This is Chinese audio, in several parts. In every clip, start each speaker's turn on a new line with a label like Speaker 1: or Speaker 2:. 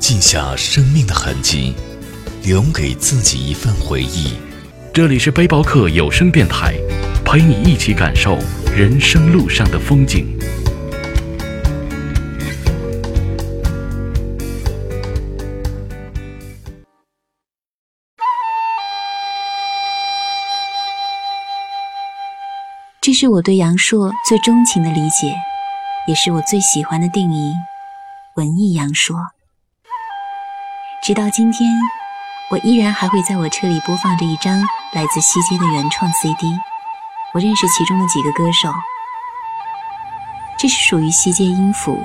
Speaker 1: 记下生命的痕迹，留给自己一份回忆。
Speaker 2: 这里是背包客有声电台，陪你一起感受人生路上的风景。
Speaker 3: 这是我对杨烁最钟情的理解，也是我最喜欢的定义——文艺杨烁。直到今天，我依然还会在我车里播放着一张来自西街的原创 CD。我认识其中的几个歌手，这是属于西街音符，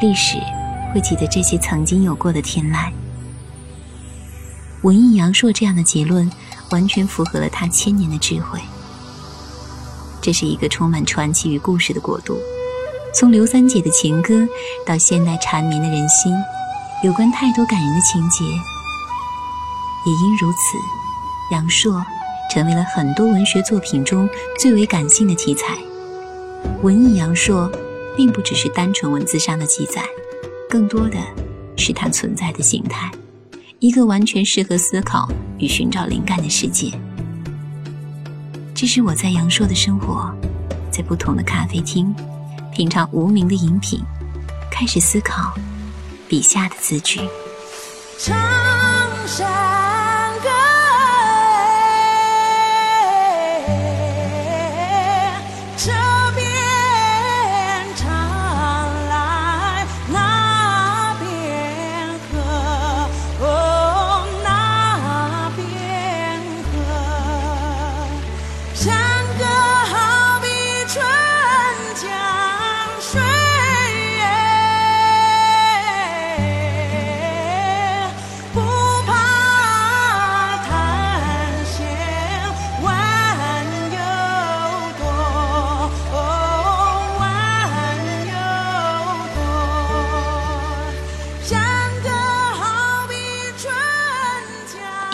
Speaker 3: 历史会记得这些曾经有过的天籁。文艺杨烁这样的结论，完全符合了他千年的智慧。这是一个充满传奇与故事的国度，从刘三姐的情歌到现代缠绵的人心，有关太多感人的情节。也因如此，杨烁成为了很多文学作品中最为感性的题材。文艺杨烁，并不只是单纯文字上的记载，更多的是它存在的形态，一个完全适合思考与寻找灵感的世界。这是我在阳朔的生活，在不同的咖啡厅品尝无名的饮品，开始思考笔下的字句。
Speaker 4: 长山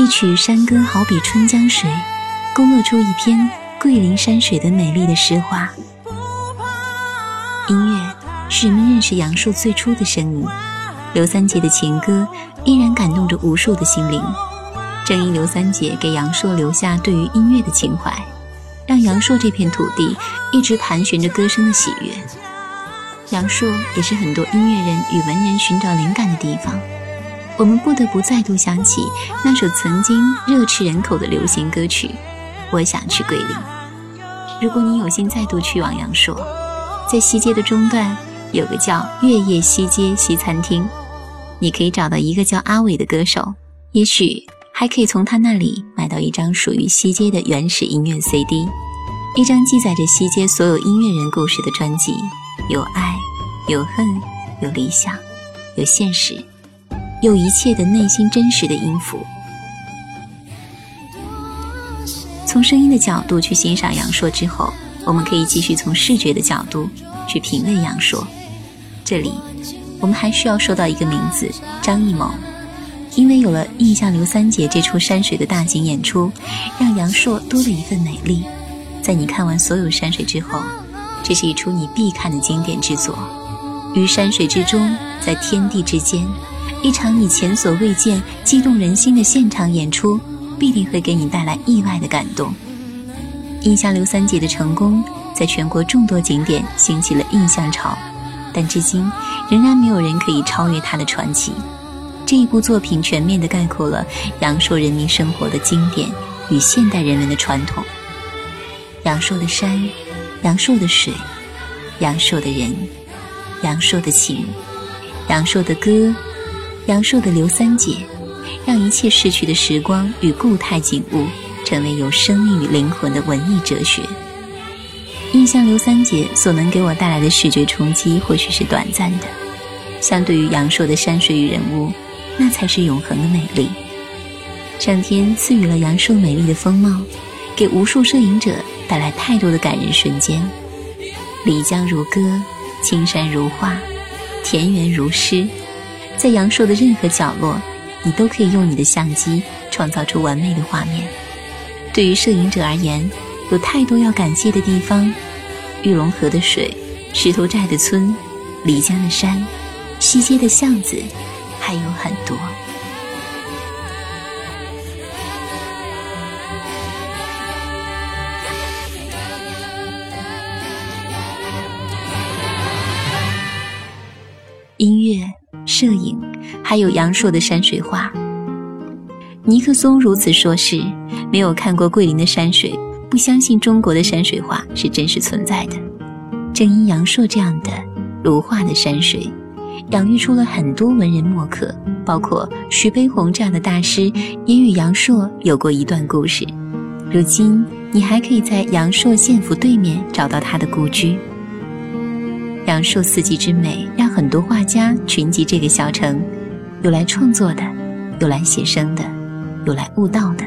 Speaker 3: 一曲山歌好比春江水，勾勒出一篇桂林山水的美丽的诗画。音乐是人们认识杨烁最初的声音，刘三姐的情歌依然感动着无数的心灵。正因刘三姐给杨烁留下对于音乐的情怀，让杨烁这片土地一直盘旋着歌声的喜悦。杨烁也是很多音乐人与文人寻找灵感的地方。我们不得不再度想起那首曾经热炽人口的流行歌曲《我想去桂林》。如果你有幸再度去往阳朔，在西街的中段有个叫月夜西街西餐厅，你可以找到一个叫阿伟的歌手，也许还可以从他那里买到一张属于西街的原始音乐 CD，一张记载着西街所有音乐人故事的专辑，有爱，有恨，有理想，有现实。有一切的内心真实的音符。从声音的角度去欣赏杨朔之后，我们可以继续从视觉的角度去品味杨朔。这里，我们还需要说到一个名字张艺谋，因为有了《印象刘三姐》这出山水的大型演出，让杨朔多了一份美丽。在你看完所有山水之后，这是一出你必看的经典之作。于山水之中，在天地之间。一场你前所未见、激动人心的现场演出，必定会给你带来意外的感动。印象刘三姐的成功，在全国众多景点兴起了印象潮，但至今仍然没有人可以超越她的传奇。这一部作品全面地概括了阳朔人民生活的经典与现代人文的传统。阳朔的山，阳朔的水，阳朔的人，阳朔的情，阳朔的歌。阳朔的刘三姐，让一切逝去的时光与固态景物，成为有生命与灵魂的文艺哲学。印象刘三姐所能给我带来的视觉冲击，或许是短暂的。相对于阳朔的山水与人物，那才是永恒的美丽。上天赐予了阳朔美丽的风貌，给无数摄影者带来太多的感人瞬间。漓江如歌，青山如画，田园如诗，在阳朔的任何角落，你都可以用你的相机创造出完美的画面。对于摄影者而言，有太多要感谢的地方：玉龙河的水、石头寨的村、漓江的山、西街的巷子，还有很多。音乐、摄影，还有阳朔的山水画。尼克松如此说：“是没有看过桂林的山水，不相信中国的山水画是真实存在的。”正因阳朔这样的如画的山水，养育出了很多文人墨客，包括徐悲鸿这样的大师，也与阳朔有过一段故事。如今，你还可以在阳朔县府对面找到他的故居。阳朔四季之美，让很多画家群集这个小城，有来创作的，有来写生的，有来悟道的。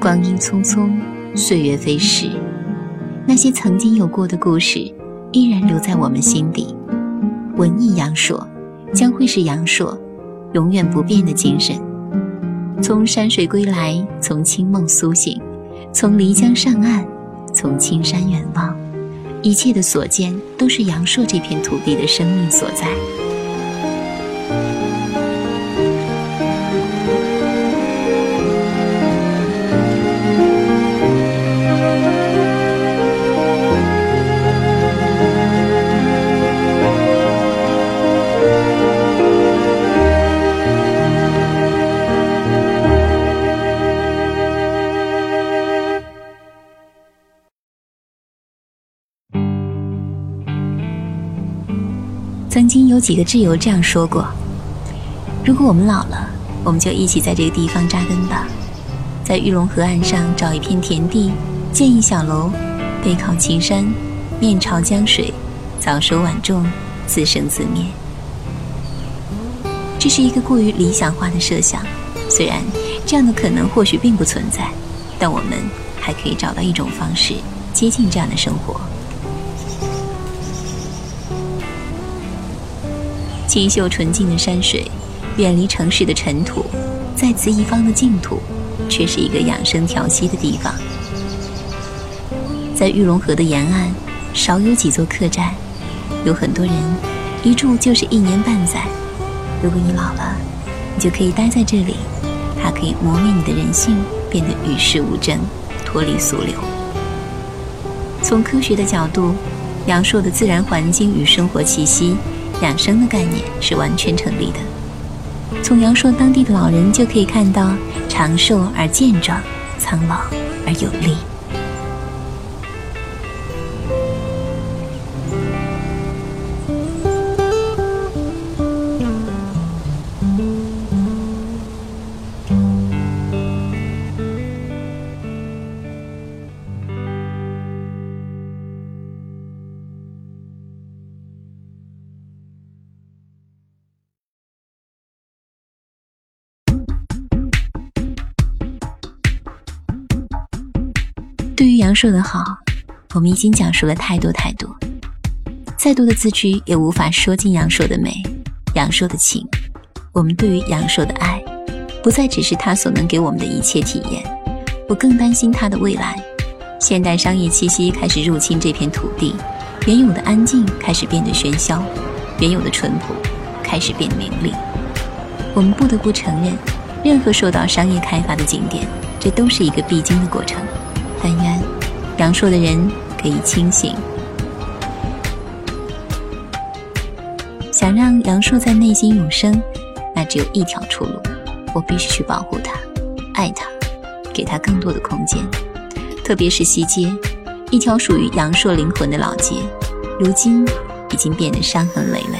Speaker 3: 光阴匆匆，岁月飞逝，那些曾经有过的故事，依然留在我们心底。文艺阳朔，将会是阳朔永远不变的精神。从山水归来，从清梦苏醒，从漓江上岸，从青山远望。一切的所见，都是阳朔这片土地的生命所在。有几个挚友这样说过：“如果我们老了，我们就一起在这个地方扎根吧，在玉龙河岸上找一片田地，建一小楼，背靠青山，面朝江水，早收晚种，自生自灭。”这是一个过于理想化的设想，虽然这样的可能或许并不存在，但我们还可以找到一种方式接近这样的生活。清秀纯净的山水，远离城市的尘土，在此一方的净土，却是一个养生调息的地方。在玉龙河的沿岸，少有几座客栈，有很多人一住就是一年半载。如果你老了，你就可以待在这里，它可以磨灭你的人性，变得与世无争，脱离俗流。从科学的角度，阳朔的自然环境与生活气息。养生的概念是完全成立的。从阳朔当地的老人就可以看到，长寿而健壮，苍老而有力。对于阳朔的好，我们已经讲述了太多太多，再多的字句也无法说尽阳朔的美，阳朔的情。我们对于阳朔的爱，不再只是他所能给我们的一切体验，我更担心他的未来。现代商业气息开始入侵这片土地，原有的安静开始变得喧嚣，原有的淳朴开始变得名利。我们不得不承认，任何受到商业开发的景点，这都是一个必经的过程。但愿阳朔的人可以清醒。想让阳朔在内心永生，那只有一条出路：我必须去保护它，爱它，给它更多的空间。特别是西街，一条属于阳朔灵魂的老街，如今已经变得伤痕累累。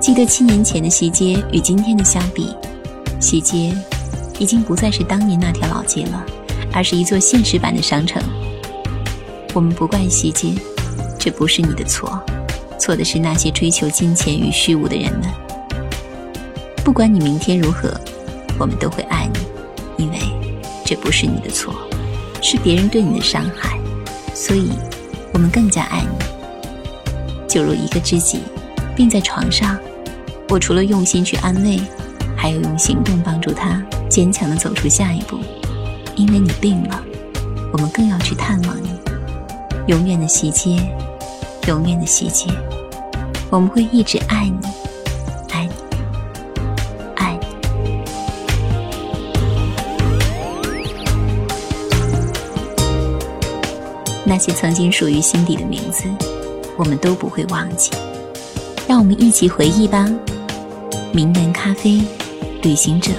Speaker 3: 记得七年前的西街与今天的相比，西街。已经不再是当年那条老街了，而是一座现实版的商城。我们不怪西街，这不是你的错，错的是那些追求金钱与虚无的人们。不管你明天如何，我们都会爱你，因为这不是你的错，是别人对你的伤害，所以我们更加爱你。就如一个知己，病在床上，我除了用心去安慰，还有用行动帮助他坚强的走出下一步。因为你病了，我们更要去探望你。永远的细节，永远的细节，我们会一直爱你，爱你，爱你。那些曾经属于心底的名字，我们都不会忘记。让我们一起回忆吧。名门咖啡、旅行者、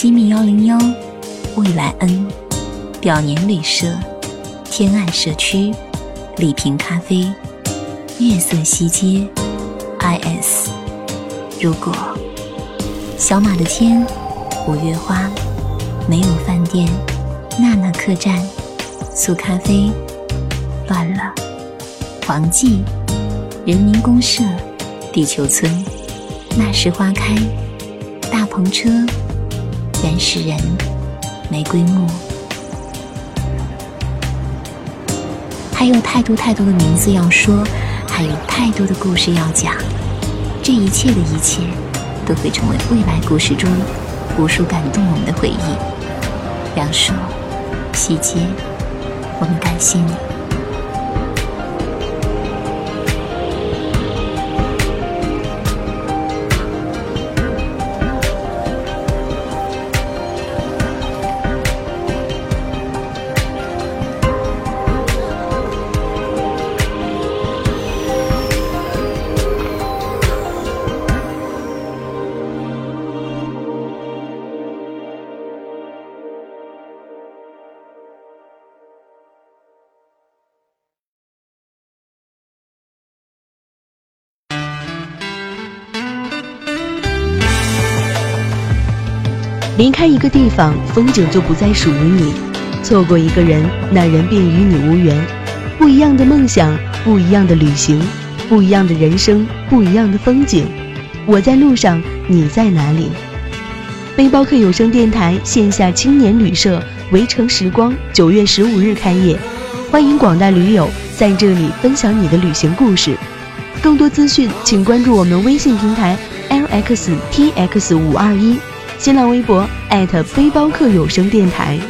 Speaker 3: 机密幺零幺、未来恩、表年旅社。天岸社区、丽平咖啡、月色西街、IS。如果小马的天、五月花、没有饭店、娜娜客栈、素咖啡、乱了、黄记、人民公社、地球村、那时花开、大篷车、原始人、玫瑰木。还有太多太多的名字要说，还有太多的故事要讲。这一切的一切，都会成为未来故事中无数感动我们的回忆。杨说，细节，我们感谢你。
Speaker 5: 离开一个地方，风景就不再属于你；错过一个人，那人便与你无缘。不一样的梦想，不一样的旅行，不一样的人生，不一样的风景。我在路上，你在哪里？背包客有声电台线下青年旅社围城时光九月十五日开业，欢迎广大驴友在这里分享你的旅行故事。更多资讯，请关注我们微信平台 lxtx 五二一。新浪微博背包客有声电台。